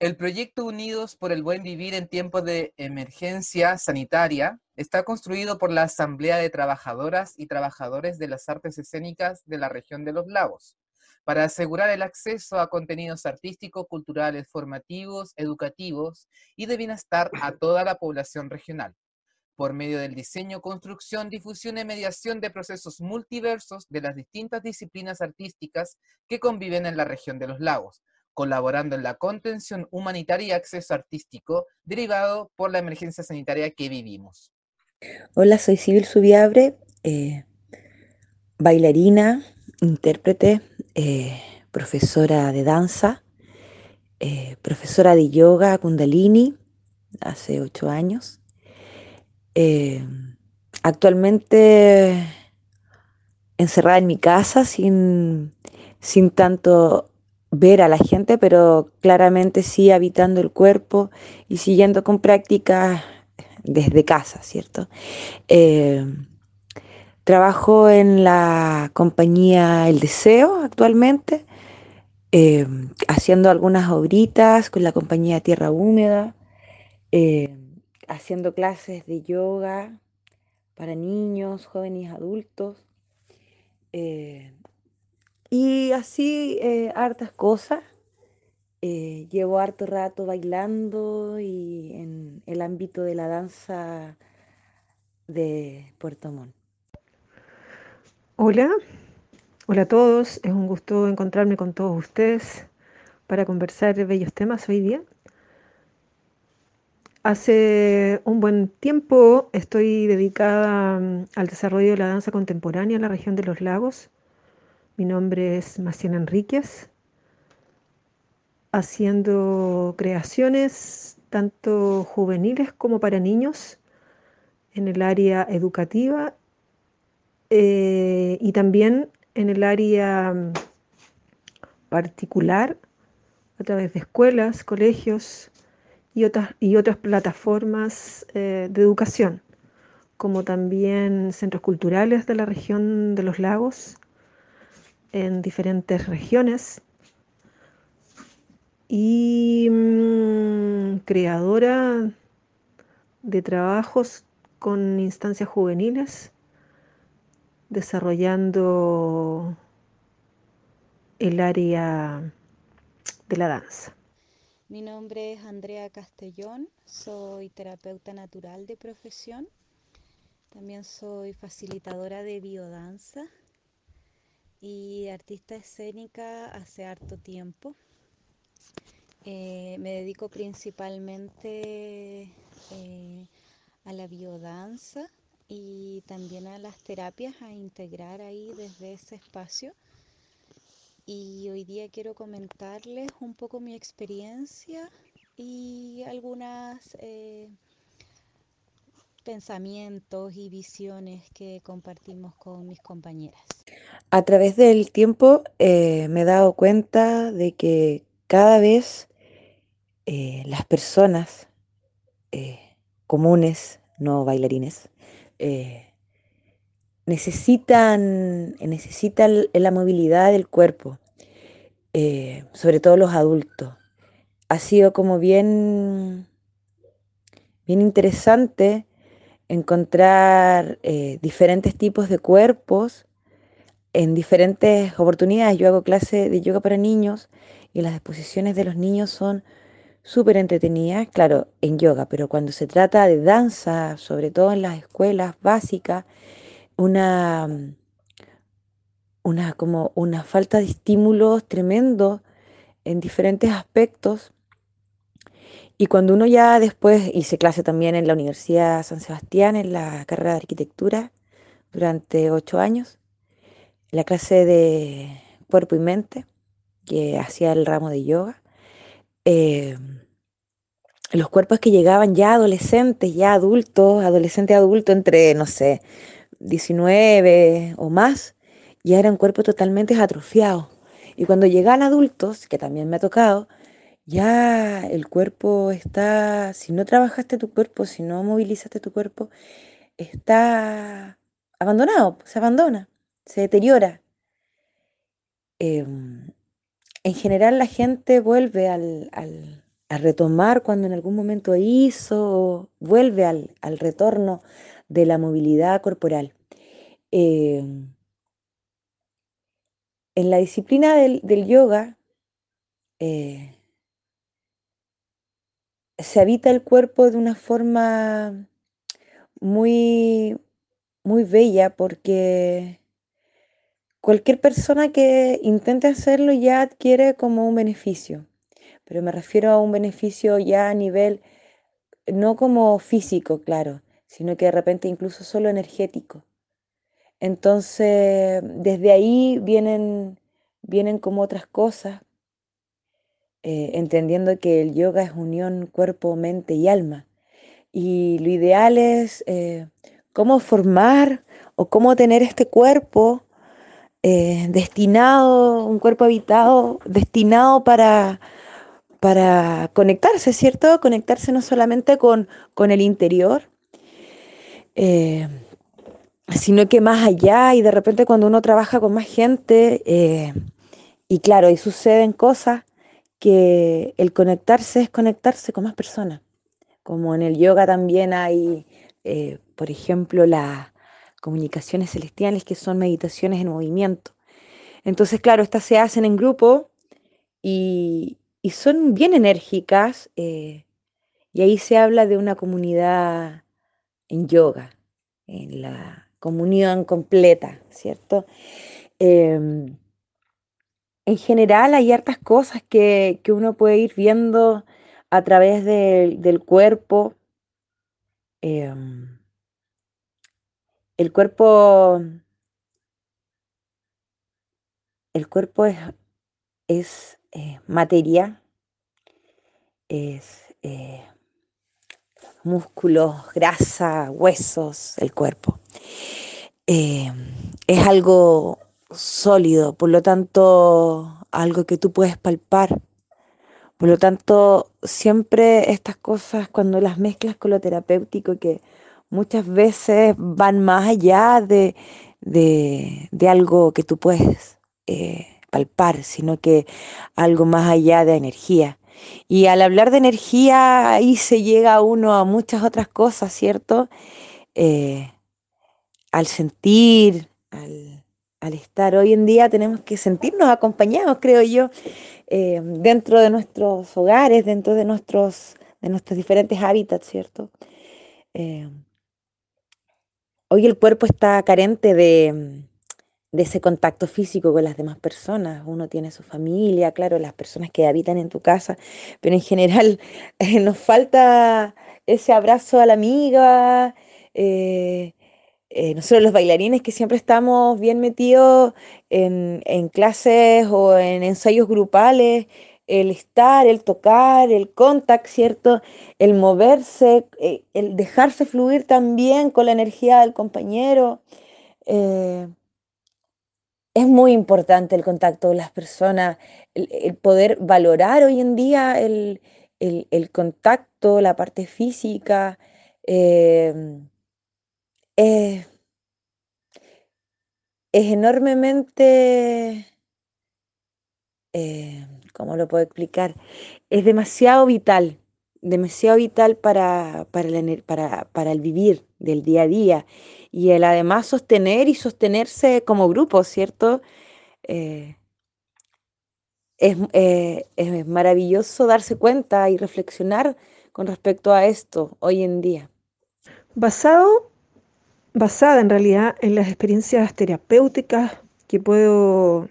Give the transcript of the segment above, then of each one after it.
El proyecto Unidos por el Buen Vivir en tiempos de emergencia sanitaria está construido por la Asamblea de Trabajadoras y Trabajadores de las Artes Escénicas de la región de los Lagos, para asegurar el acceso a contenidos artísticos, culturales, formativos, educativos y de bienestar a toda la población regional, por medio del diseño, construcción, difusión y mediación de procesos multiversos de las distintas disciplinas artísticas que conviven en la región de los lagos, colaborando en la contención humanitaria y acceso artístico derivado por la emergencia sanitaria que vivimos. Hola, soy Civil Subiabre, eh, bailarina, intérprete, eh, profesora de danza, eh, profesora de yoga kundalini hace ocho años. actualmente encerrada en mi casa sin, sin tanto ver a la gente, pero claramente sí habitando el cuerpo y siguiendo con prácticas desde casa, ¿cierto? Eh, trabajo en la compañía El Deseo actualmente, eh, haciendo algunas obritas con la compañía Tierra Húmeda, eh, haciendo clases de yoga para niños, jóvenes adultos. Y así eh, hartas cosas. Eh, llevo harto rato bailando y en el ámbito de la danza de Puerto Montt. Hola, hola a todos. Es un gusto encontrarme con todos ustedes para conversar de bellos temas hoy día. Hace un buen tiempo estoy dedicada mm, al desarrollo de la danza contemporánea en la región de los lagos mi nombre es Maciana Enríquez, haciendo creaciones tanto juveniles como para niños en el área educativa eh, y también en el área mm, particular a través de escuelas, colegios y otras, y otras plataformas eh, de educación, como también centros culturales de la región de los lagos en diferentes regiones. Y mm, creadora de trabajos con instancias juveniles, desarrollando el área de la danza. Mi nombre es Andrea Castellón, soy terapeuta natural de profesión, también soy facilitadora de biodanza y artista escénica hace harto tiempo. Eh, me dedico principalmente eh, a la biodanza y también a las terapias, a integrar ahí desde ese espacio. Y hoy día quiero comentarles un poco mi experiencia y algunas eh, pensamientos y visiones que compartimos con mis compañeras. A través del tiempo eh, me he dado cuenta de que cada vez eh, las personas eh, comunes, no bailarines, necesitan, necesitan la movilidad del cuerpo, sobre todo los adultos. Ha sido como bien, bien interesante encontrar diferentes tipos de cuerpos en diferentes oportunidades. Yo hago clase de yoga para niños y las exposiciones de los niños son súper entretenidas, claro, en yoga, pero cuando se trata de danza, sobre todo en las escuelas básicas, una, una, como una falta de estímulos tremendo en diferentes aspectos. Y cuando uno ya después hice clase también en la Universidad San Sebastián, en la carrera de arquitectura, durante ocho años, la clase de cuerpo y mente, que hacía el ramo de yoga, eh, los cuerpos que llegaban ya adolescentes, ya adultos, adolescente adulto entre, no sé, 19 o más, ya eran cuerpos totalmente atrofiados. Y cuando llegan adultos, que también me ha tocado, ya el cuerpo está, si no trabajaste tu cuerpo, si no movilizaste tu cuerpo, está abandonado, se abandona se deteriora. Em, en general la gente vuelve al, a retomar cuando en algún momento hizo, vuelve al, al retorno de la movilidad corporal. Eh, en la disciplina del, del yoga eh, se habita el cuerpo de una forma muy, muy bella porque cualquier persona que intente hacerlo ya adquiere como un beneficio, pero me refiero a un beneficio ya a nivel, no como físico, claro, sino que de repente incluso solo energético. Entonces, desde ahí vienen, vienen como otras cosas, eh, entendiendo que el yoga es unión cuerpo, mente y alma. Y lo ideal es eh, cómo formar o cómo tener este cuerpo eh, destinado, un cuerpo habitado, destinado para, para conectarse, ¿cierto? Conectarse no solamente con, con el interior, eh, sino que más allá y de repente cuando uno trabaja con más gente, eh, y claro, y suceden cosas que el conectarse es conectarse con más personas, como en el yoga también hay, por ejemplo, las comunicaciones celestiales que son meditaciones en movimiento. Entonces, claro, estas se hacen en grupo y, y son bien enérgicas y ahí se habla de una comunidad en yoga, en la comunión completa, ¿cierto? Em, en general hay hartas cosas que, uno puede ir viendo a través del cuerpo. Em, el cuerpo. El cuerpo es, es eh, materia, es eh, músculos, grasa, huesos, el cuerpo. Eh, es algo sólido, por lo tanto, algo que tú puedes palpar. Por lo tanto, siempre estas cosas, cuando las mezclas con lo terapéutico, que muchas veces van más allá de, algo que tú puedes eh, palpar, sino que algo más allá de energía. Y al hablar de energía, ahí se llega uno a muchas otras cosas, ¿cierto? Eh, al sentir, al, estar. Hoy en día tenemos que sentirnos acompañados, creo yo, eh, dentro de nuestros hogares, dentro de nuestros, de nuestros diferentes hábitats, ¿cierto? Hoy el cuerpo está carente de, ese contacto físico con las demás personas. Uno tiene su familia, claro, las personas que habitan en tu casa, pero en general eh, nos falta ese abrazo a la amiga. Eh, eh, nosotros los bailarines que siempre estamos bien metidos en, en clases o en ensayos grupales, el estar, el tocar, el contact, ¿cierto? El moverse, el dejarse fluir también con la energía del compañero es muy importante el contacto con las personas, el, poder valorar hoy en día el, contacto, la parte física. Em, es, enormemente, eh, ¿cómo lo puedo explicar? Es demasiado vital, demasiado vital para, para, el vivir del día a día y el además sostener y sostenerse como grupo, ¿cierto? Eh, eh, es, maravilloso darse cuenta y reflexionar con respecto a esto hoy en día. Basado, basada en realidad en las experiencias terapéuticas que puedo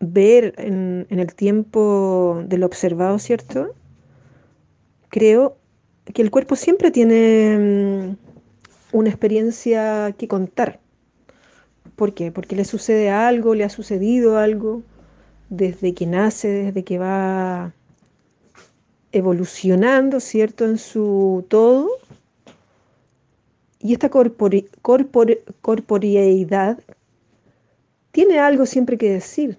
ver en, el tiempo del observado, ¿cierto? Creo que el cuerpo siempre tiene mm, una experiencia que contar. ¿Por qué? Porque le sucede algo, le ha sucedido algo desde que nace, desde que va evolucionando, ¿cierto? En su todo. Y esta corporeidad tiene algo siempre que decir,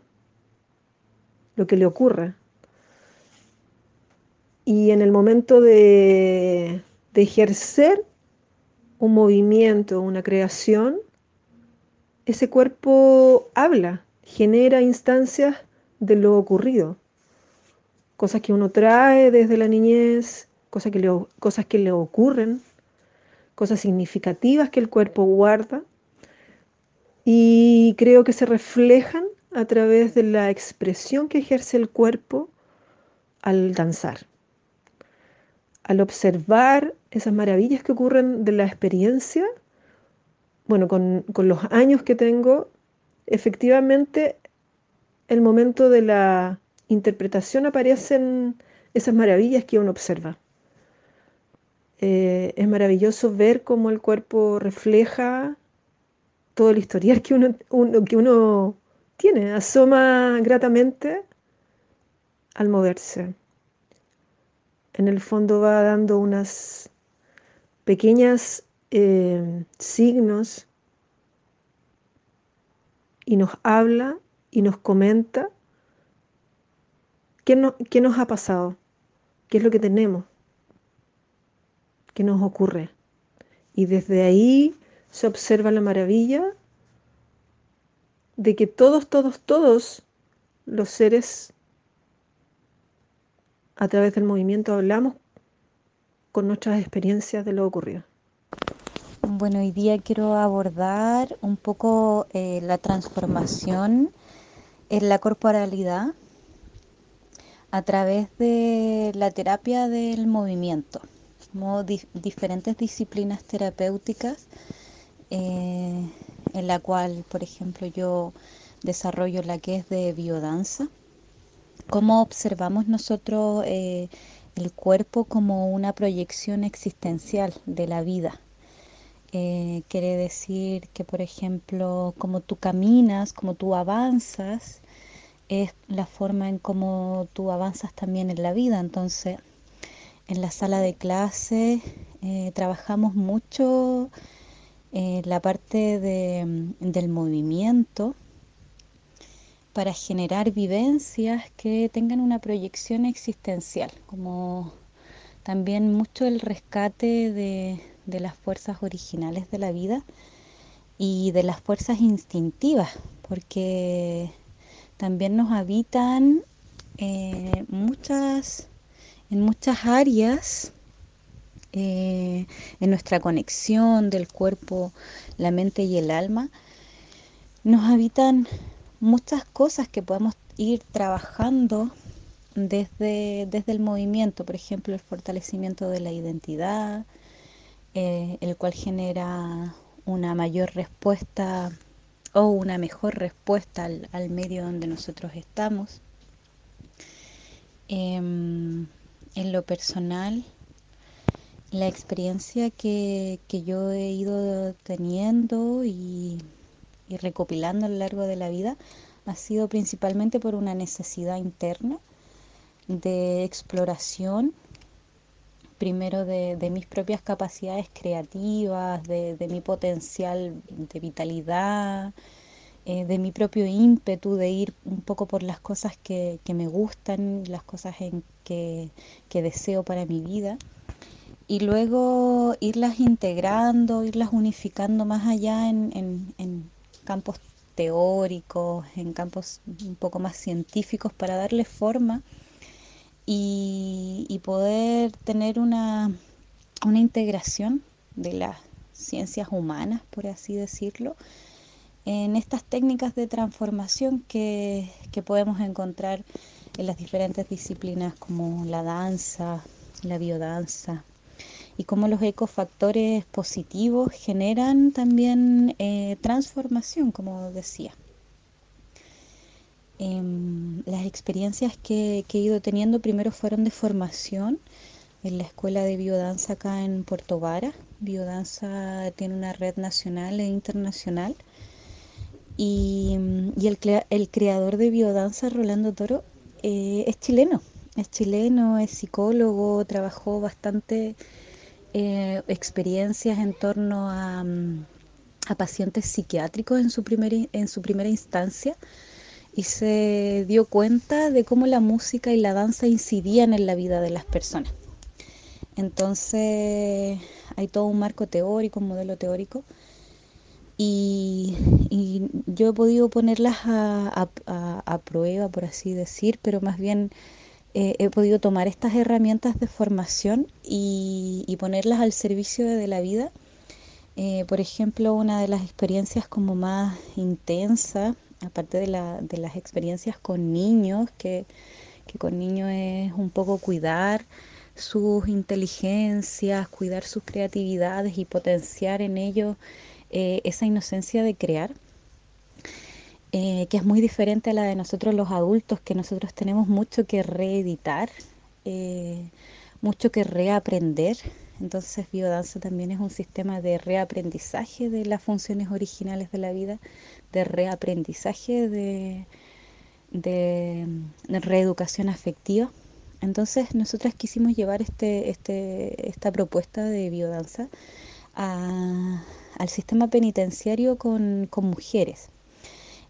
lo que le ocurra. Y en el momento de, ejercer un movimiento, una creación, ese cuerpo habla, genera instancias de lo ocurrido. cosas que uno trae desde la niñez, cosas que le, cosas que le ocurren, cosas significativas que el cuerpo guarda y creo que se reflejan a través de la expresión que ejerce el cuerpo al danzar, al observar esas maravillas que ocurren de la experiencia. Bueno, con, con los años que tengo, efectivamente el momento de la interpretación aparecen esas maravillas que uno observa. Eh, es maravilloso ver cómo el cuerpo refleja todo el historial que uno, que uno tiene, asoma gratamente al moverse. En el fondo va dando unas pequeñas eh, signos y nos habla y nos comenta qué, qué nos ha pasado, qué es lo que tenemos, qué nos ocurre. Y desde ahí se observa la maravilla de que todos, todos, todos los seres a través del movimiento hablamos con nuestras experiencias de lo ocurrido. Bueno, hoy día quiero abordar un poco eh, la transformación en la corporalidad a través de la terapia del movimiento, como diferentes disciplinas terapéuticas eh, en la cual, por ejemplo, yo desarrollo la que es de biodanza. Cómo observamos nosotros eh, el cuerpo como una proyección existencial de la vida. Eh, quiere decir que, por ejemplo, como tú caminas, como tú avanzas, es la forma en cómo tú avanzas también en la vida. Entonces, en la sala de clase trabajamos mucho eh, la parte del movimiento para generar vivencias que tengan una proyección existencial, como también mucho el rescate de, las fuerzas originales de la vida y de las fuerzas instintivas, porque también nos habitan eh, muchas, en muchas áreas eh, en nuestra conexión del cuerpo, la mente y el alma, nos habitan muchas cosas que podemos ir trabajando desde, desde el movimiento, por ejemplo, el fortalecimiento de la identidad, eh, el cual genera una mayor respuesta o una mejor respuesta al, medio donde nosotros estamos. Em, en lo personal, la experiencia que, yo he ido teniendo y, recopilando a lo largo de la vida ha sido principalmente por una necesidad interna de exploración, primero de, mis propias capacidades creativas, de, mi potencial de vitalidad, eh, de mi propio ímpetu de ir un poco por las cosas que, me gustan, las cosas en que deseo para mi vida y luego irlas integrando, irlas unificando más allá en, campos teóricos, en campos un poco más científicos para darle forma y, poder tener una, integración de las ciencias humanas, por así decirlo, en estas técnicas de transformación que, que podemos encontrar en las diferentes disciplinas como la danza, la biodanza, y cómo los ecofactores positivos generan también eh, transformación, como decía. Em, las experiencias que, he ido teniendo primero fueron de formación en la escuela de biodanza acá en Puerto Vara. Biodanza tiene una red nacional e internacional. Y, el, creador de biodanza, Rolando Toro, eh, es chileno. Es chileno, es psicólogo, trabajó bastante eh, experiencias en torno a, mm, a, pacientes psiquiátricos en su, en su primera instancia y se dio cuenta de cómo la música y la danza incidían en la vida de las personas. Entonces hay todo un marco teórico, un modelo teórico, y, yo he podido ponerlas a, a, prueba, por así decir, pero más bien eh, he podido tomar estas herramientas de formación y, ponerlas al servicio de la vida. Eh, por ejemplo, una de las experiencias como más intensas, aparte de, las experiencias con niños, que, con niños es un poco cuidar sus inteligencias, cuidar sus creatividades y potenciar en ellos eh, esa inocencia de crear. Eh, que es muy diferente a la de nosotros los adultos, que nosotros tenemos mucho que reeditar, eh, mucho que reaprender. Entonces biodanza también es un sistema de reaprendizaje de las funciones originales de la vida, de reaprendizaje de, de, reeducación afectiva. Entonces nosotras quisimos llevar este, este, esta propuesta de biodanza al sistema penitenciario con, con mujeres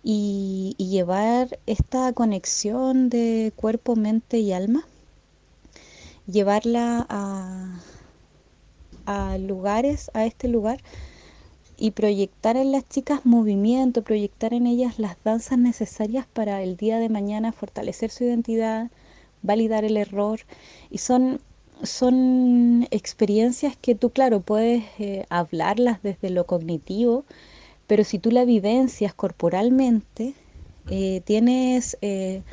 y, llevar esta conexión de cuerpo, mente y alma, llevarla a, a lugares, a este lugar y proyectar en las chicas movimiento, proyectar en ellas las danzas necesarias para el día de mañana fortalecer su identidad, validar el error. Y son son experiencias que tú, claro, puedes eh, hablarlas desde lo cognitivo, pero si tú la vivencias corporalmente, eh, tienes eh,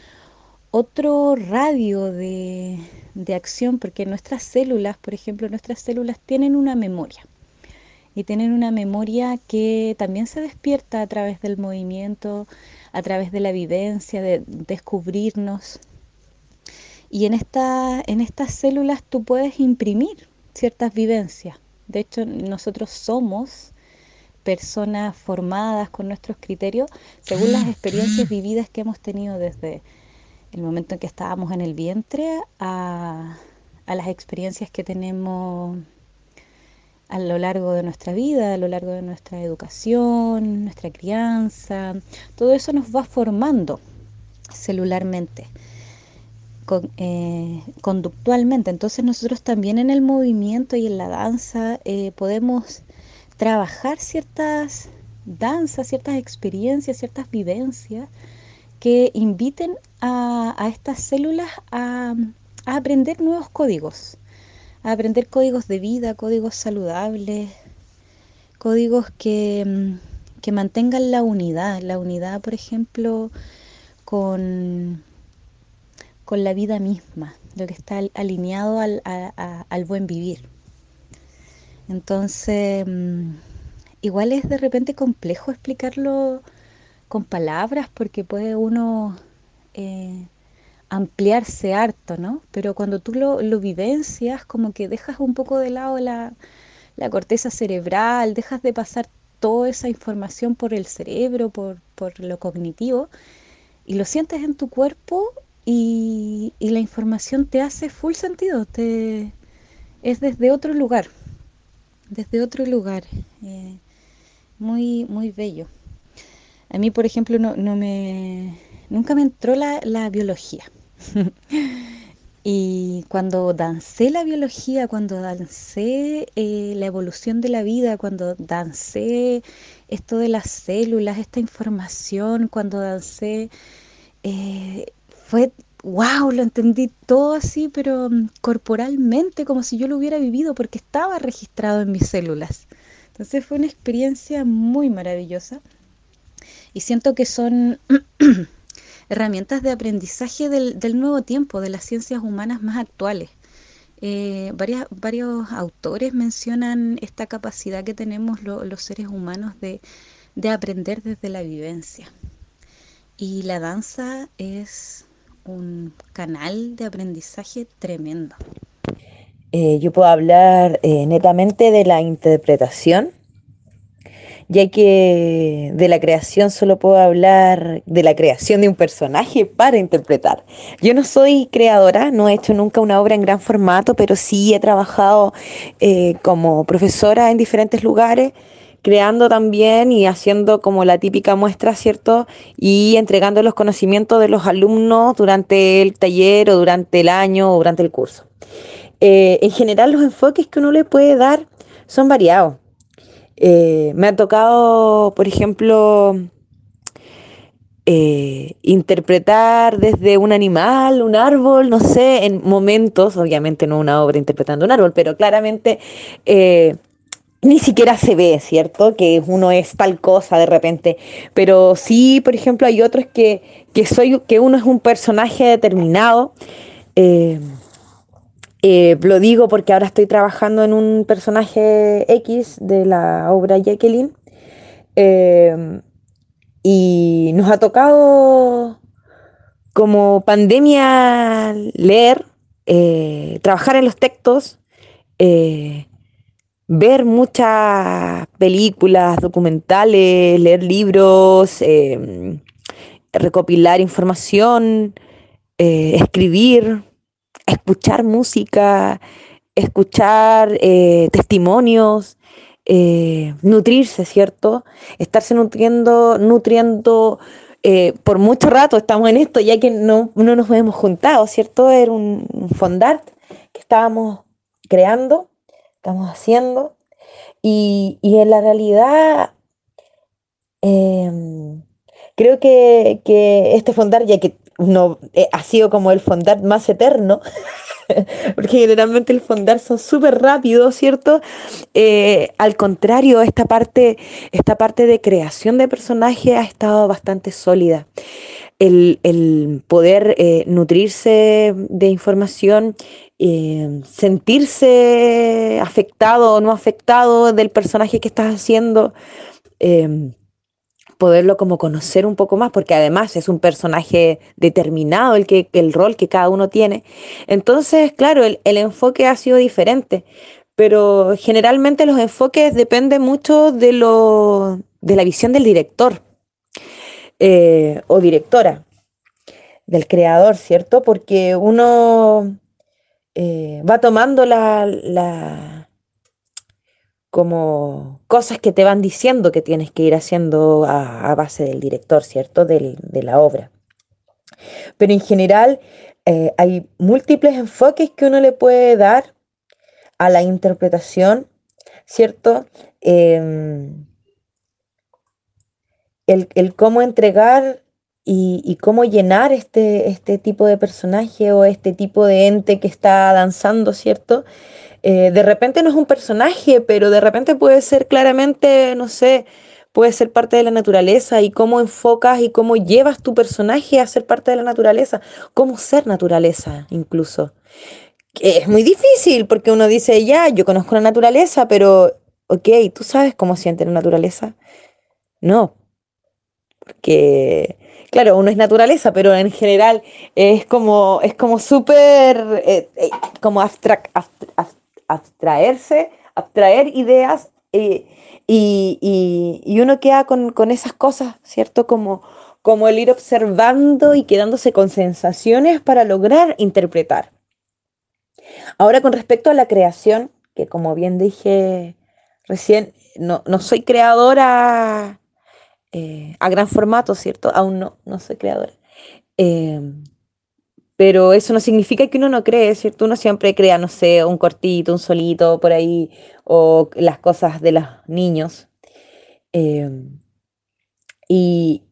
otro radio de, acción, porque nuestras células, por ejemplo, nuestras células tienen una memoria. Y tienen una memoria que también se despierta a través del movimiento, a través de la vivencia, de descubrirnos. Y en, esta, en estas células tú puedes imprimir ciertas vivencias. De hecho, nosotros somos personas formadas con nuestros criterios según las experiencias vividas que hemos tenido desde el momento en que estábamos en el vientre a, las experiencias que tenemos a lo largo de nuestra vida, a lo largo de nuestra educación, nuestra crianza, todo eso nos va formando celularmente, eh, conductualmente. Entonces nosotros también en el movimiento y en la danza eh, podemos trabajar ciertas danzas, ciertas experiencias, ciertas vivencias que inviten a, estas células a, aprender nuevos códigos, a aprender códigos de vida, códigos saludables, códigos que, que mantengan la unidad, la unidad, por ejemplo, con, con la vida misma, lo que está alineado al, al buen vivir. Entonces, mm, igual es de repente complejo explicarlo con palabras porque puede uno eh, ampliarse harto, ¿no? Pero cuando tú lo, vivencias, como que dejas un poco de lado la, corteza cerebral, dejas de pasar toda esa información por el cerebro, por, lo cognitivo, y lo sientes en tu cuerpo y, y la información te hace full sentido, te, es desde otro lugar desde otro lugar, eh, muy, muy bello. A mí, por ejemplo, no, no me, nunca me entró la, la biología. y cuando dancé la biología, cuando dancé eh, la evolución de la vida, cuando dancé esto de las células, esta información, cuando dancé, eh, fue wow, lo entendí todo así, pero mm, corporalmente, como si yo lo hubiera vivido, porque estaba registrado en mis células. Entonces fue una experiencia muy maravillosa y siento que son herramientas de aprendizaje del, nuevo tiempo, de las ciencias humanas más actuales. Eh, varios autores mencionan esta capacidad que tenemos los seres humanos de aprender desde la vivencia. Y la danza es un canal de aprendizaje tremendo. Eh, yo puedo hablar eh, netamente de la interpretación, ya que de la creación solo puedo hablar de la creación de un personaje para interpretar. Yo no soy creadora, no he hecho nunca una obra en gran formato, pero sí he trabajado eh, como profesora en diferentes lugares creando también y haciendo como la típica muestra, ¿cierto? Y entregando los conocimientos de los alumnos durante el taller o durante el año o durante el curso. Eh, en general los enfoques que uno le puede dar son variados. Eh, me ha tocado, por ejemplo, eh, interpretar desde un animal, un árbol, no sé, en momentos, obviamente no una obra interpretando un árbol, pero claramente ni siquiera se ve, ¿cierto? Que uno es tal cosa de repente. Pero sí, por ejemplo, hay otros que, que soy, que uno es un personaje determinado. Eh, lo digo porque ahora estoy trabajando en un personaje X de la obra Jacqueline. Y nos ha tocado como pandemia leer, eh, trabajar en los textos, eh, ver muchas películas, documentales, leer libros, eh, recopilar información, escribir, escuchar música, escuchar testimonios, eh, nutrirse, ¿cierto? Estarse nutriendo, nutriendo eh, por mucho rato, estamos en esto, ya que no, no nos hemos juntado, ¿cierto? Era un, fondart que estábamos creando, estamos haciendo, y, en la realidad em, creo que, que, este fondart, ya que no, eh, ha sido como el fondart más eterno, porque generalmente el fondar son súper rápidos, ¿cierto? Eh, al contrario, esta parte, esta parte de creación de personaje ha estado bastante sólida. El, poder eh, nutrirse de información, eh, sentirse afectado o no afectado del personaje que estás haciendo poderlo como conocer un poco más, porque además es un personaje determinado el, que, el rol que cada uno tiene. Entonces, claro, el, enfoque ha sido diferente, pero generalmente los enfoques dependen mucho de, lo, de la visión del director eh, o directora, del creador, ¿cierto? Porque uno eh, va tomando la como cosas que te van diciendo que tienes que ir haciendo a, base del director, ¿cierto? de la obra. Pero en general eh, hay múltiples enfoques que uno le puede dar a la interpretación, ¿cierto? Em, el, cómo entregar y, cómo llenar este, este tipo de personaje o este tipo de ente que está danzando, ¿cierto? Eh, de repente no es un personaje, pero de repente puede ser claramente, no sé, puede ser parte de la naturaleza y cómo enfocas y cómo llevas tu personaje a ser parte de la naturaleza, cómo ser naturaleza incluso. Es muy difícil porque uno dice, ya, yo conozco la naturaleza, pero, ok, ¿tú sabes cómo siente la naturaleza? No, porque, claro, uno es naturaleza, pero en general es como, es como súper, eh, eh, como abstraerse, abstraer ideas eh, y, uno queda con, esas cosas, ¿cierto? Como, como el ir observando y quedándose con sensaciones para lograr interpretar. Ahora con respecto a la creación, que como bien dije recién, no, soy creadora eh, a gran formato, ¿cierto? Aún no, no soy creadora. Eh, pero eso no significa que uno no cree, ¿cierto? Uno siempre crea, no sé, un cortito, un solito por ahí, o las cosas de los niños. Em, y,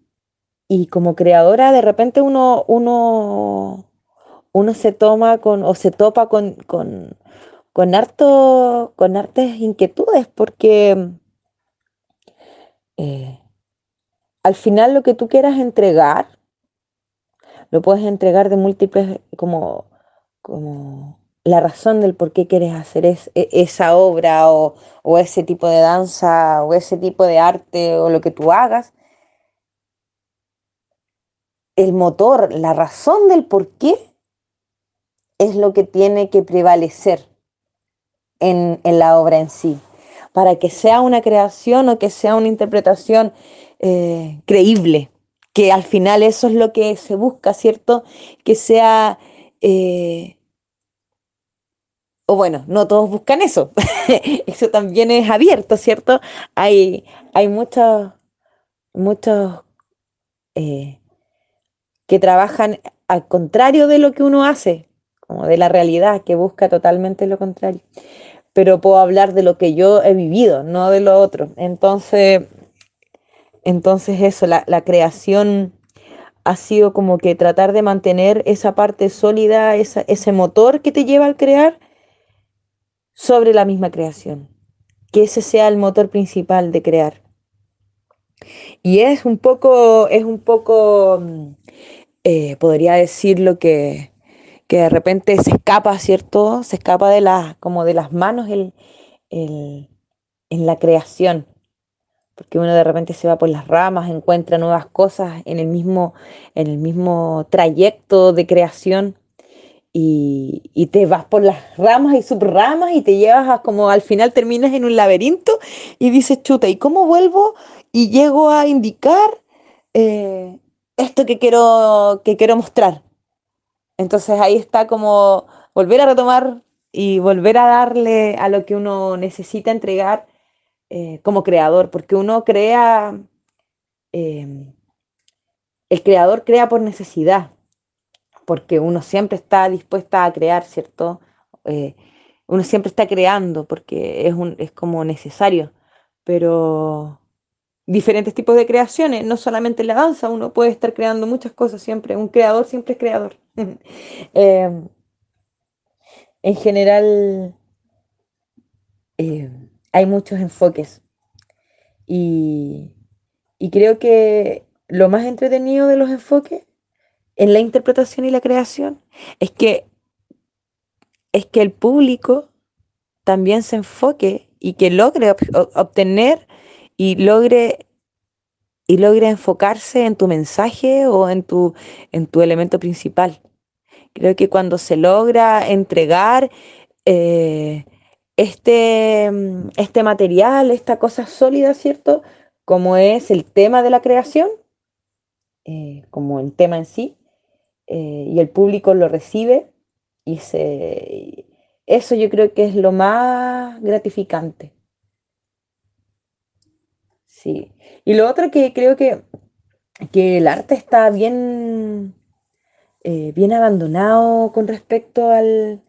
como creadora, de repente uno, uno, uno se toma con, o se topa con, con, con, harto, con hartas inquietudes, porque eh, al final lo que tú quieras entregar, lo puedes entregar de múltiples, como, como la razón del por qué quieres hacer es, e, esa obra o, ese tipo de danza o ese tipo de arte o lo que tú hagas. El motor, la razón del por qué es lo que tiene que prevalecer en, la obra en sí, para que sea una creación o que sea una interpretación eh, creíble que al final eso es lo que se busca, ¿cierto? Que sea... Eh, o bueno, no todos buscan eso. eso también es abierto, ¿cierto? Hay, hay muchos, muchos eh, que trabajan al contrario de lo que uno hace, como de la realidad, que busca totalmente lo contrario. Pero puedo hablar de lo que yo he vivido, no de lo otro. Entonces, entonces eso, la, creación ha sido como que tratar de mantener esa parte sólida, ese motor que te lleva al crear sobre la misma creación. Que ese sea el motor principal de crear. Y es un poco, es un poco, mm, eh, podría decirlo que, que de repente se escapa, ¿cierto? Se escapa de la, como de las manos en la creación porque uno de repente se va por las ramas, encuentra nuevas cosas en el mismo, en el mismo trayecto de creación y, te vas por las ramas y subramas y te llevas como al final terminas en un laberinto y dices, chuta, ¿y cómo vuelvo y llego a indicar eh, esto que quiero, que quiero mostrar? Entonces ahí está como volver a retomar y volver a darle a lo que uno necesita entregar eh, como creador, porque uno crea, em, el creador crea por necesidad, porque uno siempre está dispuesta a crear, ¿cierto? Eh, uno siempre está creando porque es, un, es como necesario, pero diferentes tipos de creaciones, no solamente la danza, uno puede estar creando muchas cosas siempre, un creador siempre es creador. Em, en general, em, hay muchos enfoques. Y, creo que lo más entretenido de los enfoques en la interpretación y la creación es que, es que el público también se enfoque y que logre obtener y logre y logre enfocarse en tu mensaje o en tu, en tu elemento principal. Creo que cuando se logra entregar eh, este, mm, este material, esta cosa sólida, ¿cierto? Como es el tema de la creación, eh, como el tema en sí, eh, y el público lo recibe, y se, eso yo creo que es lo más gratificante. Sí. Y lo otro que creo que, que el arte está bien, eh, bien abandonado con respecto al,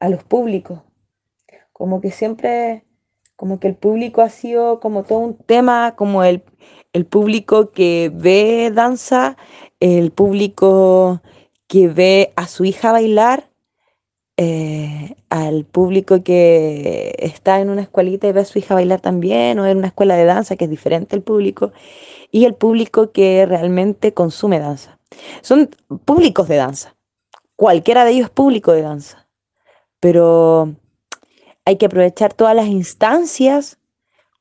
a los públicos como que siempre, como que el público ha sido como todo un tema, como el, público que ve danza, el público que ve a su hija bailar, eh, al público que está en una escuelita y ve a su hija bailar también, o en una escuela de danza, que es diferente el público, y el público que realmente consume danza. Son públicos de danza. Cualquiera de ellos es público de danza. Pero hay que aprovechar todas las instancias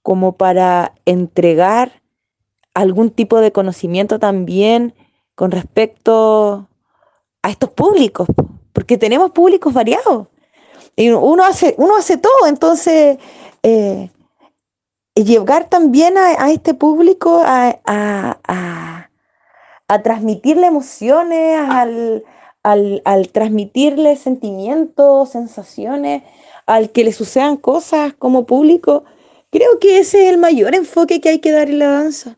como para entregar algún tipo de conocimiento también con respecto a estos públicos, porque tenemos públicos variados. Y uno hace, uno hace todo, entonces eh, llegar también a, este público a, transmitirle emociones, al, al transmitirle sentimientos, sensaciones, al que le sucedan cosas como público, creo que ese es el mayor enfoque que hay que dar en la danza.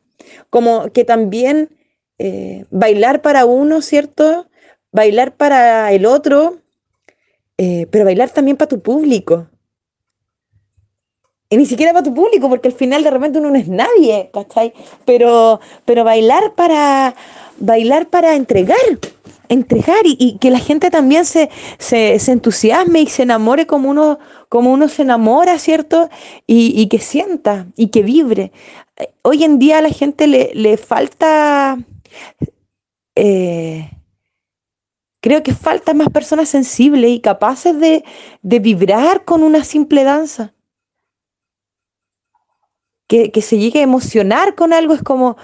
Como que también eh, bailar para uno, ¿cierto? Bailar para el otro, eh, pero bailar también para tu público. Y ni siquiera para tu público, porque al final de repente uno no es nadie, ¿cachai? Pero, pero bailar para, bailar para entregar, entregar y, que la gente también se, se, entusiasme y se enamore como uno, como uno se enamora, ¿cierto? Y, que sienta y que vibre. Hoy en día a la gente le, falta, eh, creo que faltan más personas sensibles y capaces de, vibrar con una simple danza. Que, que, se llegue a emocionar con algo es como,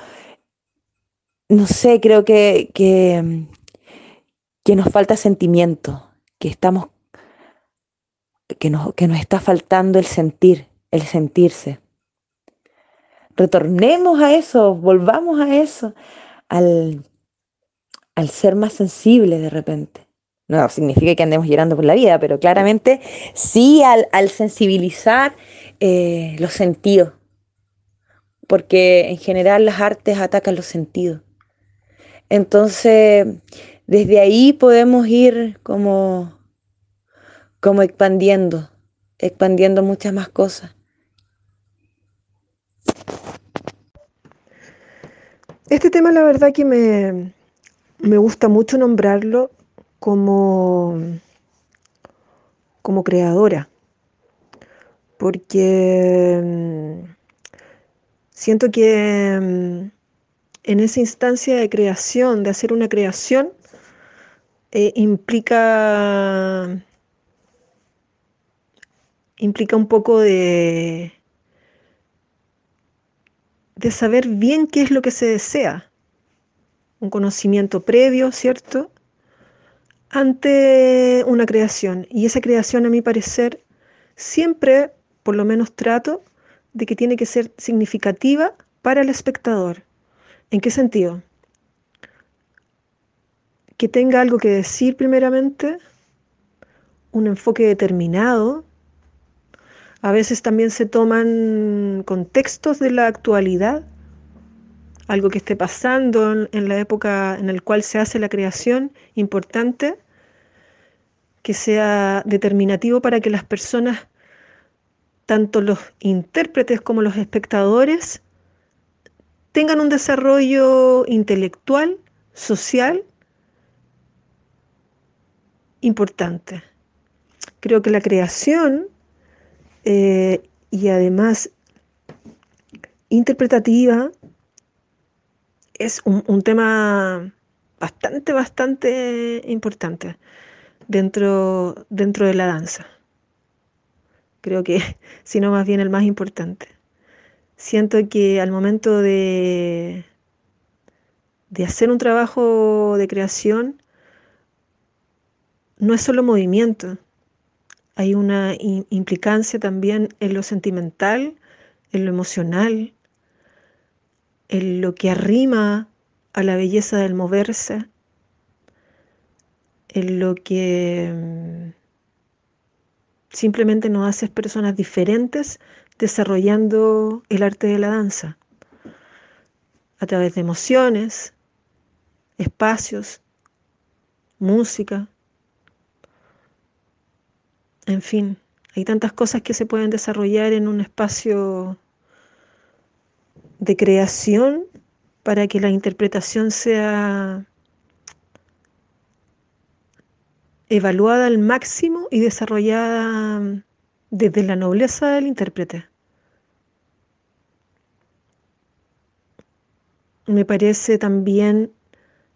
no sé, creo que, que nos falta sentimiento, que estamos, que nos, que nos está faltando el sentir, el sentirse. Retornemos a eso, volvamos a eso, al, al ser más sensible de repente. No significa que andemos llorando por la vida, pero claramente sí al, sensibilizar eh, los sentidos, porque en general las artes atacan los sentidos. Entonces, desde ahí podemos ir como, como expandiendo, expandiendo muchas más cosas. Este tema la verdad que me, me gusta mucho nombrarlo como, como creadora, porque mm, siento que mm, en esa instancia de creación, de hacer una creación, eh, implica, implica un poco de, de saber bien qué es lo que se desea, un conocimiento previo, ¿cierto? Ante una creación. Y esa creación, a mi parecer, siempre, por lo menos trato, de que tiene que ser significativa para el espectador. ¿En qué sentido? Que tenga algo que decir primeramente, un enfoque determinado. A veces también se toman contextos de la actualidad, algo que esté pasando en, la época en la cual se hace la creación, importante, que sea determinativo para que las personas tanto los intérpretes como los espectadores tengan un desarrollo intelectual, social, importante. Creo que la creación eh, y además interpretativa es un, un, tema bastante, bastante importante dentro, dentro de la danza creo que, sino más bien el más importante. Siento que al momento de, de hacer un trabajo de creación, no es solo movimiento, hay una implicancia también en lo sentimental, en lo emocional, en lo que arrima a la belleza del moverse, en lo que mm, Simplemente nos haces personas diferentes desarrollando el arte de la danza a través de emociones, espacios, música. En fin, hay tantas cosas que se pueden desarrollar en un espacio de creación para que la interpretación sea evaluada al máximo y desarrollada desde la nobleza del intérprete. Me parece también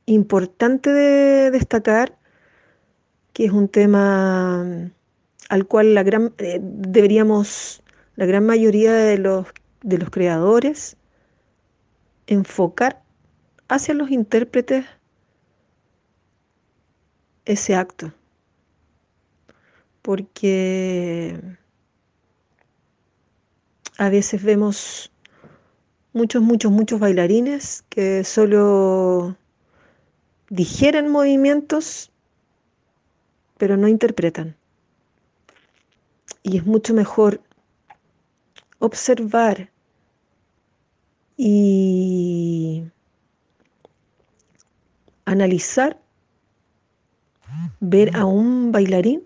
importante de destacar que es un tema al cual la gran, eh, deberíamos, la gran mayoría de los, de los creadores, enfocar hacia los intérpretes ese acto porque a veces vemos muchos, muchos, muchos bailarines que solo digieren movimientos, pero no interpretan. Y es mucho mejor observar y analizar, ver a un bailarín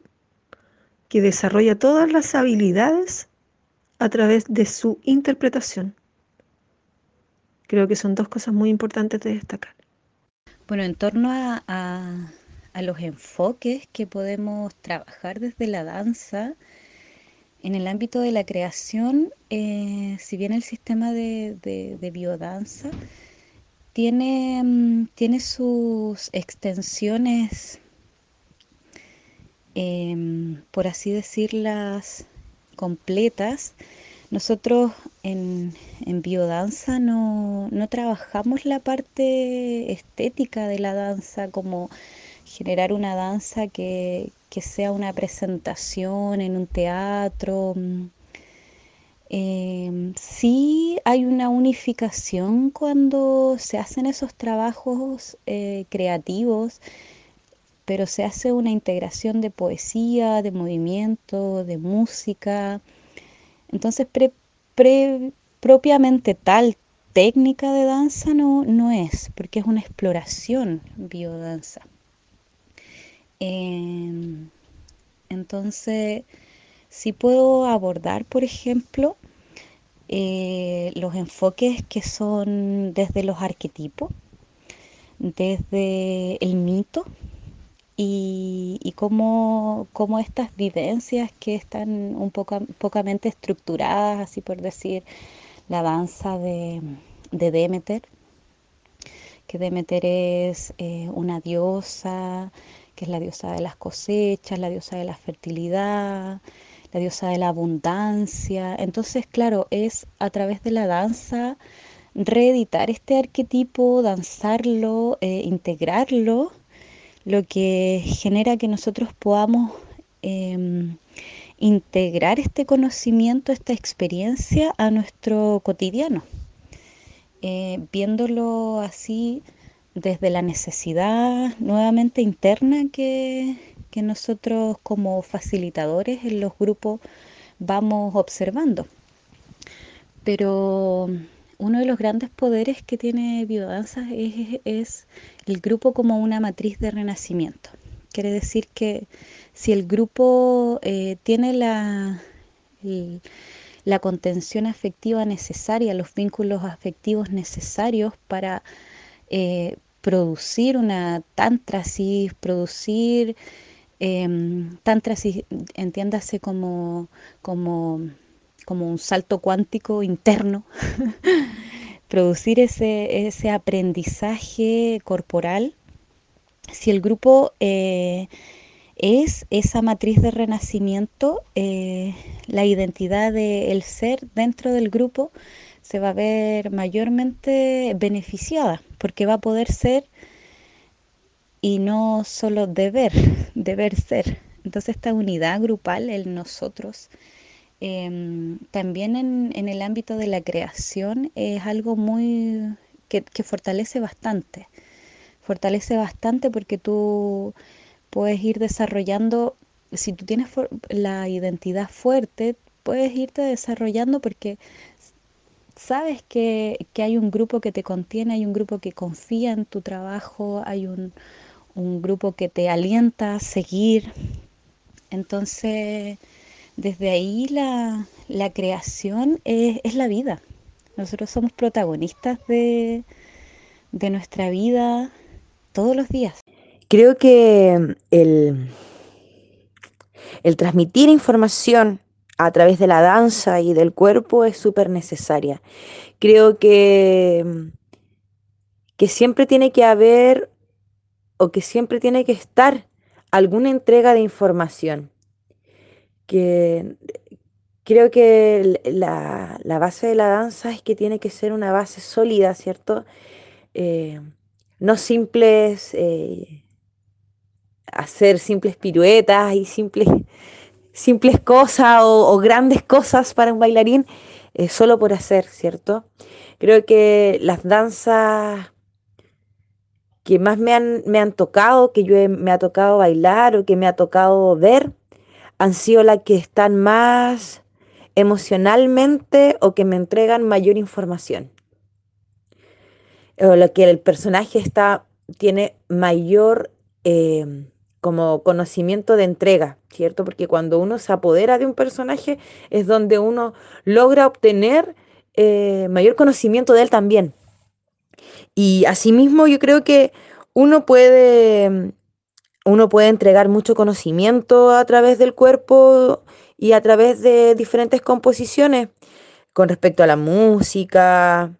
que desarrolla todas las habilidades a través de su interpretación. Creo que son dos cosas muy importantes de destacar. Bueno, en torno a, los enfoques que podemos trabajar desde la danza, en el ámbito de la creación, eh, si bien el sistema de, biodanza tiene, mm, tiene sus extensiones Em, por así decirlas, completas, nosotros en, biodanza no, trabajamos la parte estética de la danza como generar una danza que, sea una presentación en un teatro. Em, sí hay una unificación cuando se hacen esos trabajos eh, creativos pero se hace una integración de poesía, de movimiento, de música. Entonces, propiamente tal técnica de danza no, no, es, porque es una exploración biodanza. Em, entonces, sí puedo abordar, por ejemplo, eh, los enfoques que son desde los arquetipos, desde el mito y, cómo, estas vivencias que están un poco pocamente estructuradas, así por decir, la danza de, Demeter, que Demeter es eh, una diosa, que es la diosa de las cosechas, la diosa de la fertilidad, la diosa de la abundancia. Entonces, claro, es a través de la danza reeditar este arquetipo, danzarlo, eh, integrarlo lo que genera que nosotros podamos em, integrar este conocimiento, esta experiencia a nuestro cotidiano, eh, viéndolo así desde la necesidad nuevamente interna que, que nosotros como facilitadores en los grupos vamos observando. Pero uno de los grandes poderes que tiene Biodanza es, el grupo como una matriz de renacimiento. Quiere decir que si el grupo eh, tiene la, la contención afectiva necesaria, los vínculos afectivos necesarios para eh, producir una tantrasis, producir eh, tantrasis, entiéndase como, como como un salto cuántico interno, producir ese, ese, aprendizaje corporal, si el grupo eh, es esa matriz de renacimiento, eh, la identidad del ser dentro del grupo se va a ver mayormente beneficiada, porque va a poder ser y no solo deber, deber ser. Entonces esta unidad grupal, el nosotros, Em, también en, el ámbito de la creación es algo muy que, fortalece bastante. Fortalece bastante porque tú puedes ir desarrollando, si tú tienes la identidad fuerte, puedes irte desarrollando porque sabes que, hay un grupo que te contiene, hay un grupo que confía en tu trabajo, hay un, un grupo que te alienta a seguir. Entonces, desde ahí la, creación es, la vida. Nosotros somos protagonistas de, nuestra vida todos los días. Creo que el, el transmitir información a través de la danza y del cuerpo es súper necesaria. Creo que, que siempre tiene que haber o que siempre tiene que estar alguna entrega de información que creo que la, base de la danza es que tiene que ser una base sólida, ¿cierto? Eh, no simples, eh, hacer simples piruetas y simples, simples cosas o, grandes cosas para un bailarín eh, solo por hacer, ¿cierto? Creo que las danzas que más me han, me han tocado, que yo me ha tocado bailar o que me ha tocado ver, han sido las que están más emocionalmente o que me entregan mayor información. O lo que el personaje está, tiene mayor em, como conocimiento de entrega, ¿cierto? Porque cuando uno se apodera de un personaje es donde uno logra obtener eh, mayor conocimiento de él también. Y asimismo yo creo que uno puede uno puede entregar mucho conocimiento a través del cuerpo y a través de diferentes composiciones con respecto a la música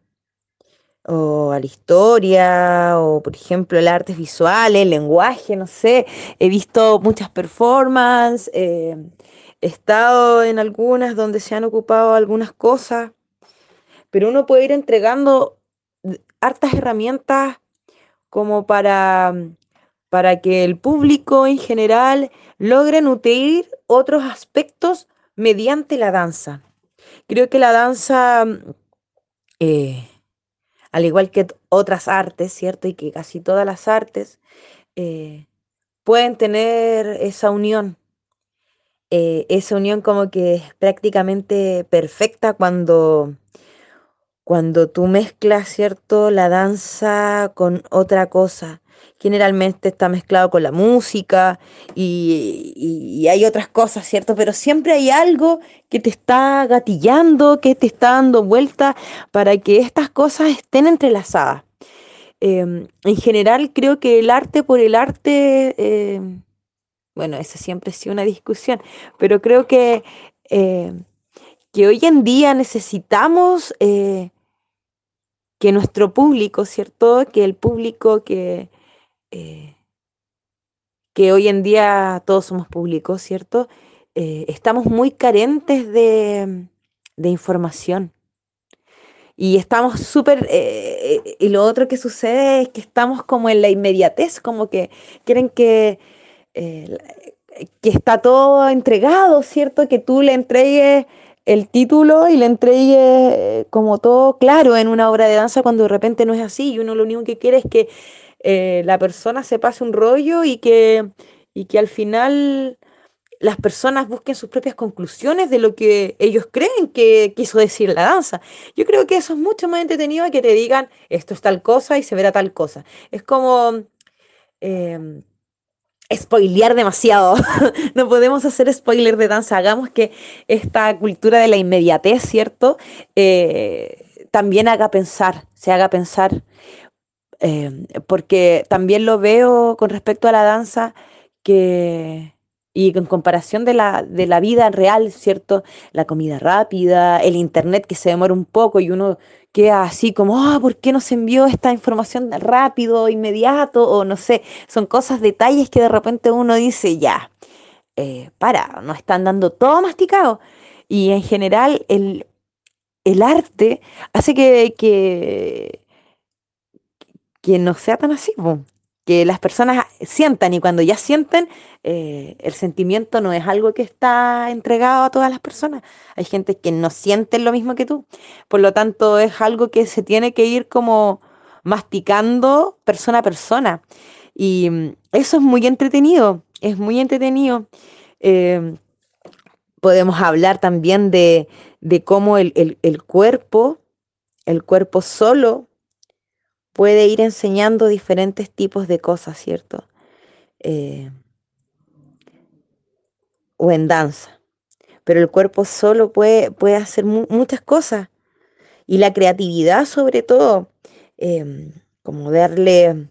o a la historia o por ejemplo el arte visual, el lenguaje, no sé, he visto muchas performances, eh, he estado en algunas donde se han ocupado algunas cosas, pero uno puede ir entregando hartas herramientas como para para que el público en general logre nutrir otros aspectos mediante la danza. Creo que la danza, eh, al igual que otras artes, ¿cierto? Y que casi todas las artes eh, pueden tener esa unión, eh, esa unión como que es prácticamente perfecta cuando, cuando tú mezclas, ¿cierto? La danza con otra cosa generalmente está mezclado con la música y, hay otras cosas, ¿cierto? Pero siempre hay algo que te está gatillando, que te está dando vuelta para que estas cosas estén entrelazadas. em, en general creo que el arte por el arte, em, bueno, esa siempre ha sido una discusión, pero creo que, em, que hoy en día necesitamos eh, que nuestro público, ¿cierto? Que el público que, eh, que hoy en día todos somos públicos, ¿cierto? Eh, estamos muy carentes de, de información. Y estamos súper... Eh, y lo otro que sucede es que estamos como en la inmediatez, como que quieren que, que está todo entregado, ¿cierto? Que tú le entregues el título y le entregues como todo claro en una obra de danza cuando de repente no es así y uno lo único que quiere es que la persona se pase un rollo y que, y que al final las personas busquen sus propias conclusiones de lo que ellos creen que quiso decir la danza. Yo creo que eso es mucho más entretenido que te digan esto es tal cosa y se verá tal cosa. Es como eh, spoilear demasiado. no podemos hacer spoiler de danza. Hagamos que esta cultura de la inmediatez, ¿cierto? Eh, también haga pensar, se haga pensar. Eh, porque también lo veo con respecto a la danza que y en comparación de la, de la vida real, ¿cierto? La comida rápida, el internet que se demora un poco y uno queda así como, ah, ¿por qué nos envió esta información rápido, inmediato? O no sé, son cosas, detalles que de repente uno dice, ya, eh, para, no están dando todo masticado. Y en general el, el arte hace que, que, que no sea tan así que las personas sientan y cuando ya sienten, eh, el sentimiento no es algo que está entregado a todas las personas. Hay gente que no siente lo mismo que tú. Por lo tanto, es algo que se tiene que ir como masticando persona a persona. Y mm, eso es muy entretenido, es muy entretenido. Eh, podemos hablar también de, cómo el, el cuerpo, el cuerpo solo puede ir enseñando diferentes tipos de cosas, ¿cierto? Eh, o en danza. Pero el cuerpo solo puede, puede hacer muchas cosas. Y la creatividad sobre todo, em, como darle,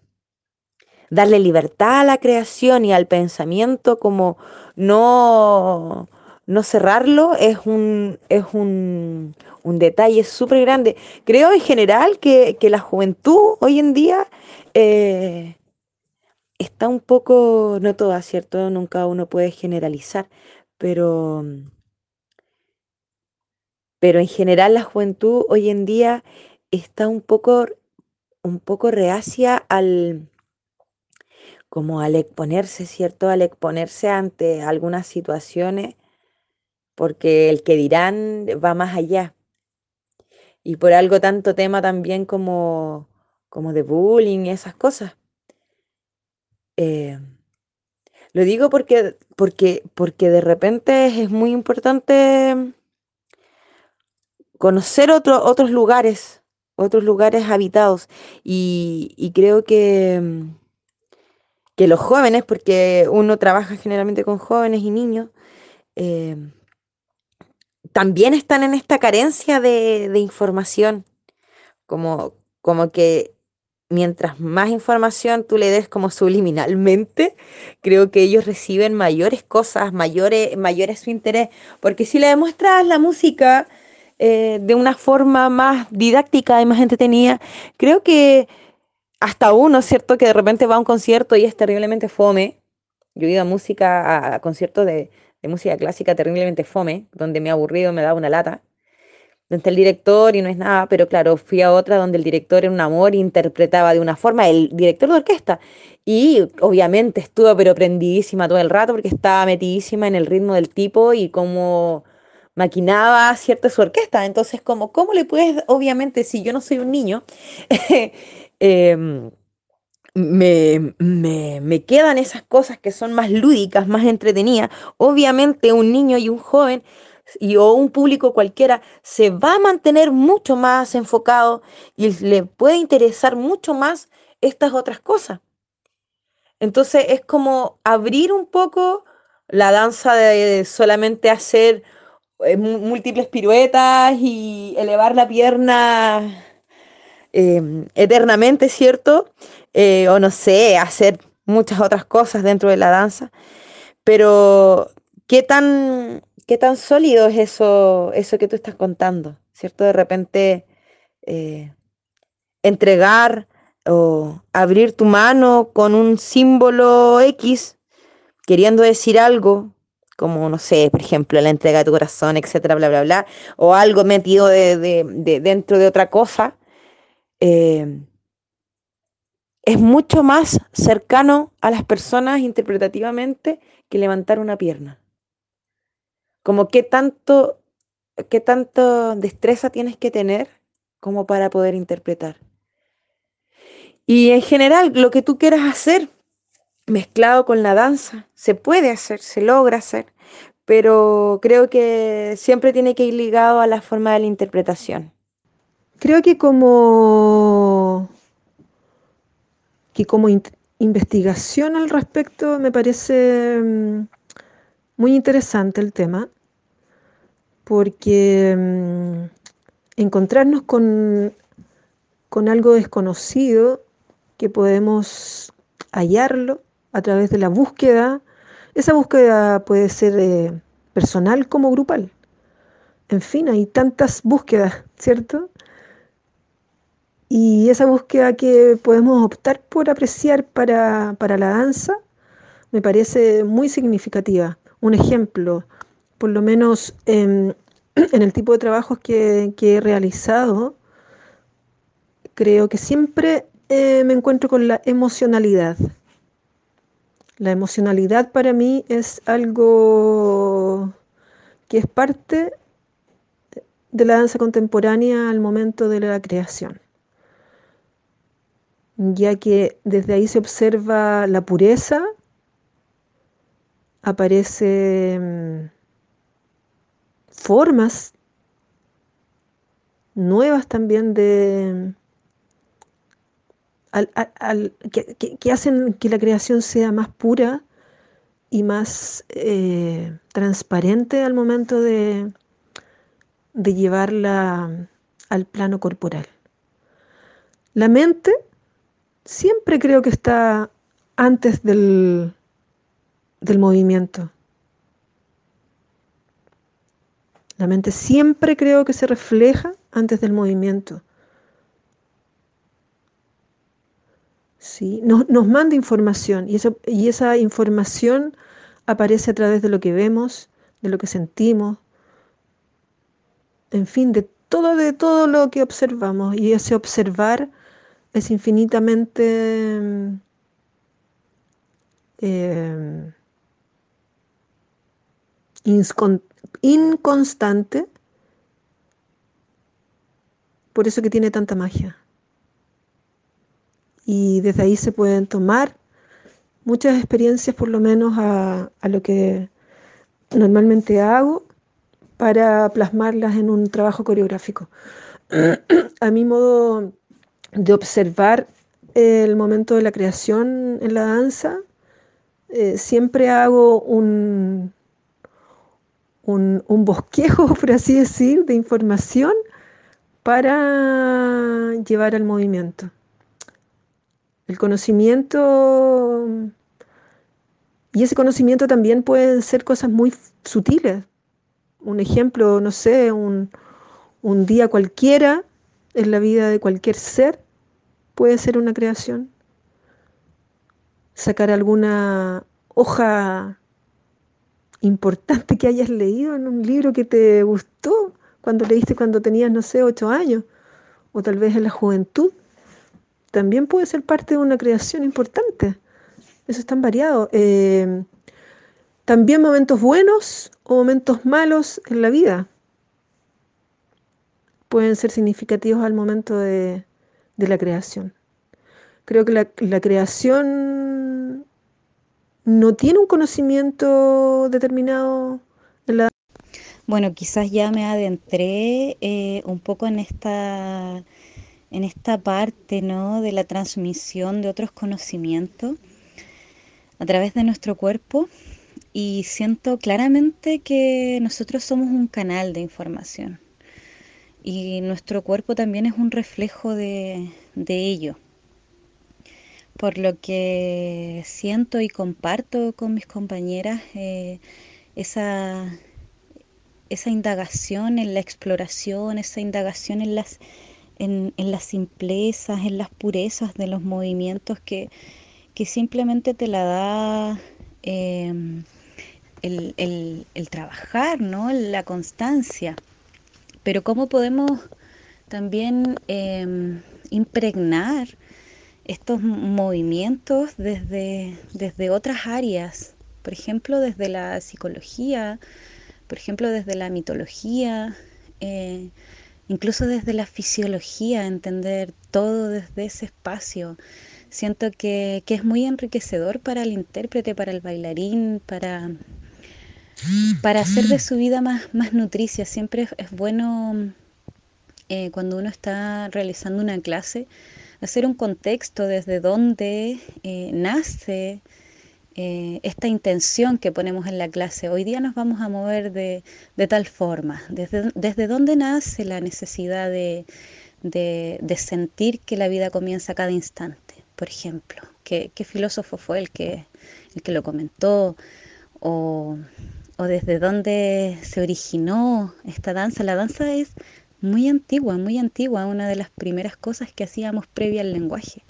darle libertad a la creación y al pensamiento, como no, no cerrarlo, es un, es un, un detalle súper grande. Creo en general que, la juventud hoy en día eh, está un poco, no toda, ¿cierto? Nunca uno puede generalizar, pero, pero en general la juventud hoy en día está un poco, un poco reacia al como al exponerse, ¿cierto? Al exponerse ante algunas situaciones, porque el que dirán va más allá y por algo tanto tema también como, como de bullying y esas cosas. Eh, lo digo porque, porque, porque de repente es muy importante conocer otros lugares, otros lugares habitados. Y, creo que, que los jóvenes, porque uno trabaja generalmente con jóvenes y niños, eh, también están en esta carencia de, información, como, como que mientras más información tú le des como subliminalmente, creo que ellos reciben mayores cosas, mayores, mayores su interés, porque si le demuestras la música eh, de una forma más didáctica y más entretenida, creo que hasta uno, ¿cierto? Que de repente va a un concierto y es terriblemente fome. Yo he a música, a conciertos de, música clásica terriblemente fome, donde me ha aburrido, me daba una lata. Donde el director y no es nada, pero claro, fui a otra donde el director era un amor e interpretaba de una forma, el director de orquesta. Y obviamente estuvo pero prendidísima todo el rato porque estaba metidísima en el ritmo del tipo y cómo maquinaba cierta su orquesta. Entonces, como, ¿cómo le puedes, obviamente, si yo no soy un niño, eh, me, me, quedan esas cosas que son más lúdicas, más entretenidas. Obviamente un niño y un joven y, o un público cualquiera se va a mantener mucho más enfocado y le puede interesar mucho más estas otras cosas. Entonces es como abrir un poco la danza de solamente hacer eh, múltiples piruetas y elevar la pierna em, eternamente, ¿cierto? Eh, o no sé, hacer muchas otras cosas dentro de la danza, pero ¿qué tan, qué tan sólido es eso, eso que tú estás contando? ¿Cierto? De repente eh, entregar o abrir tu mano con un símbolo X, queriendo decir algo, como, no sé, por ejemplo, la entrega de tu corazón, etcétera, bla, bla, bla, o algo metido de, dentro de otra cosa, eh, es mucho más cercano a las personas interpretativamente que levantar una pierna. Como qué tanto, qué tanto destreza tienes que tener como para poder interpretar. Y en general, lo que tú quieras hacer, mezclado con la danza, se puede hacer, se logra hacer, pero creo que siempre tiene que ir ligado a la forma de la interpretación. Creo que como, que como investigación al respecto me parece mm, muy interesante el tema, porque mm, encontrarnos con, con algo desconocido que podemos hallarlo a través de la búsqueda. Esa búsqueda puede ser eh, personal como grupal. En fin, hay tantas búsquedas, ¿cierto? Y esa búsqueda que podemos optar por apreciar para, la danza me parece muy significativa. Un ejemplo, por lo menos en, el tipo de trabajos que, que he realizado, creo que siempre eh, me encuentro con la emocionalidad. La emocionalidad para mí es algo que es parte de la danza contemporánea al momento de la creación, ya que desde ahí se observa la pureza, aparecen formas nuevas también de, que, hacen que la creación sea más pura y más eh, transparente al momento de, de llevarla al plano corporal. La mente siempre creo que está antes del, del movimiento. La mente siempre creo que se refleja antes del movimiento. ¿sí? Nos, manda información y, eso, y esa información aparece a través de lo que vemos, de lo que sentimos, en fin, de todo, de todo lo que observamos. Y ese observar es infinitamente eh, inconstante, por eso que tiene tanta magia y desde ahí se pueden tomar muchas experiencias, por lo menos a, lo que normalmente hago, para plasmarlas en un trabajo coreográfico. a mi modo de observar el momento de la creación en la danza, eh, siempre hago un, un, bosquejo, por así decir, de información para llevar al movimiento. El conocimiento, y ese conocimiento también pueden ser cosas muy sutiles. Un ejemplo, no sé, un, un día cualquiera en la vida de cualquier ser puede ser una creación. Sacar alguna hoja importante que hayas leído en un libro que te gustó cuando leíste cuando tenías, no sé, ocho años, o tal vez en la juventud también puede ser parte de una creación importante. Eso es tan variado. Eh, también momentos buenos o momentos malos en la vida pueden ser significativos al momento de, la creación. Creo que la, creación no tiene un conocimiento determinado en la... Bueno, quizás ya me adentré eh, un poco en esta en esta parte ¿no? de la transmisión de otros conocimientos a través de nuestro cuerpo y siento claramente que nosotros somos un canal de información y nuestro cuerpo también es un reflejo de, ello. Por lo que siento y comparto con mis compañeras eh, esa, esa indagación en la exploración, esa indagación en las, en, las simplezas, en las purezas de los movimientos que, simplemente te la da em, el, trabajar, ¿no? la constancia. Pero cómo podemos también em, impregnar estos movimientos desde, desde otras áreas, por ejemplo, desde la psicología, por ejemplo, desde la mitología, eh, incluso desde la fisiología, entender todo desde ese espacio. Siento que, es muy enriquecedor para el intérprete, para el bailarín, para, para hacer de su vida más, más nutricia. Siempre es, bueno eh, cuando uno está realizando una clase, hacer un contexto desde dónde eh, nace eh, esta intención que ponemos en la clase. Hoy día nos vamos a mover de, tal forma. Desde, desde, dónde nace la necesidad de, sentir que la vida comienza cada instante, por ejemplo. ¿Qué, filósofo fue el que, el que lo comentó? O, o desde dónde se originó esta danza. La danza es muy antigua, muy antigua, una de las primeras cosas que hacíamos previa al lenguaje,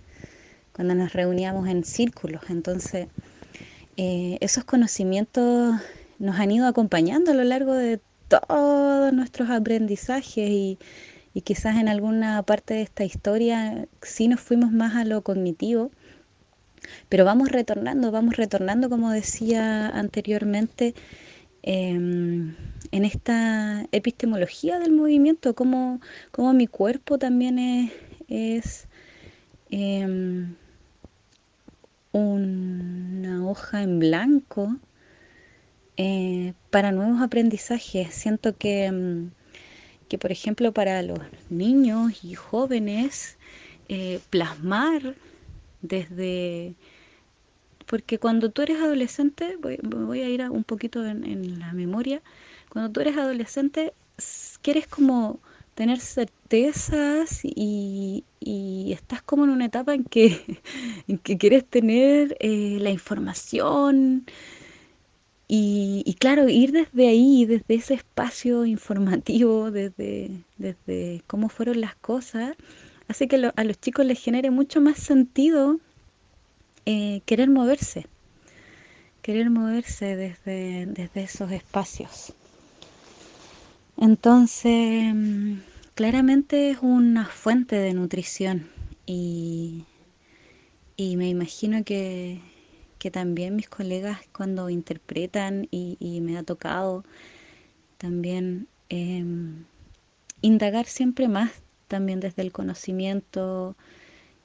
cuando nos reuníamos en círculos. Entonces, eh, esos conocimientos nos han ido acompañando a lo largo de todos nuestros aprendizajes y, quizás en alguna parte de esta historia sí nos fuimos más a lo cognitivo, pero vamos retornando, vamos retornando, como decía anteriormente, em, en esta epistemología del movimiento, como, mi cuerpo también es, em, una hoja en blanco eh, para nuevos aprendizajes. Siento que, mm, que, por ejemplo, para los niños y jóvenes, eh, plasmar desde... Porque cuando tú eres adolescente, voy, a ir un poquito en la memoria, cuando tú eres adolescente, quieres como tener certezas y, estás como en una etapa en que, quieres tener eh, la información y, claro, ir desde ahí, desde ese espacio informativo, desde cómo fueron las cosas, hace que a los chicos les genere mucho más sentido eh, querer moverse, querer moverse desde, desde esos espacios. Entonces, claramente es una fuente de nutrición y, me imagino que, también mis colegas cuando interpretan y, me ha tocado también em, indagar siempre más, también desde el conocimiento,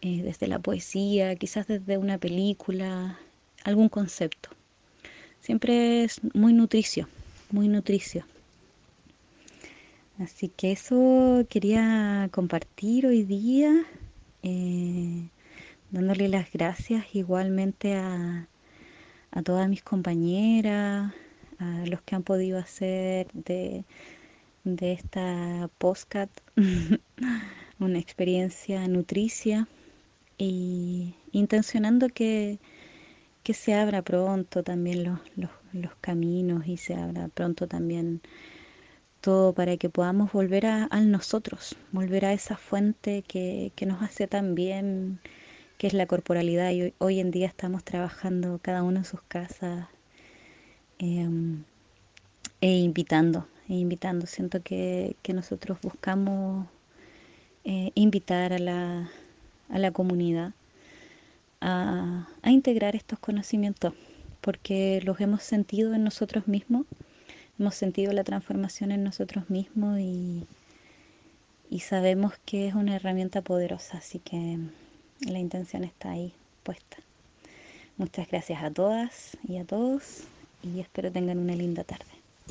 eh, desde la poesía, quizás desde una película, algún concepto. Siempre es muy nutricio, muy nutricio. Así que eso quería compartir hoy día, eh, dándole las gracias igualmente a, todas mis compañeras, a los que han podido hacer de, esta postcat una experiencia nutricia y intencionando que, se abra pronto también los, los caminos y se abra pronto también todo para que podamos volver a, nosotros, volver a esa fuente que, nos hace tan bien, que es la corporalidad. Y hoy, en día estamos trabajando cada uno en sus casas em, e invitando, e invitando. Siento que, nosotros buscamos eh, invitar a la, a la comunidad a, a integrar estos conocimientos, porque los hemos sentido en nosotros mismos hemos sentido la transformación en nosotros mismos y, sabemos que es una herramienta poderosa, así que la intención está ahí puesta. Muchas gracias a todas y a todos y espero tengan una linda tarde.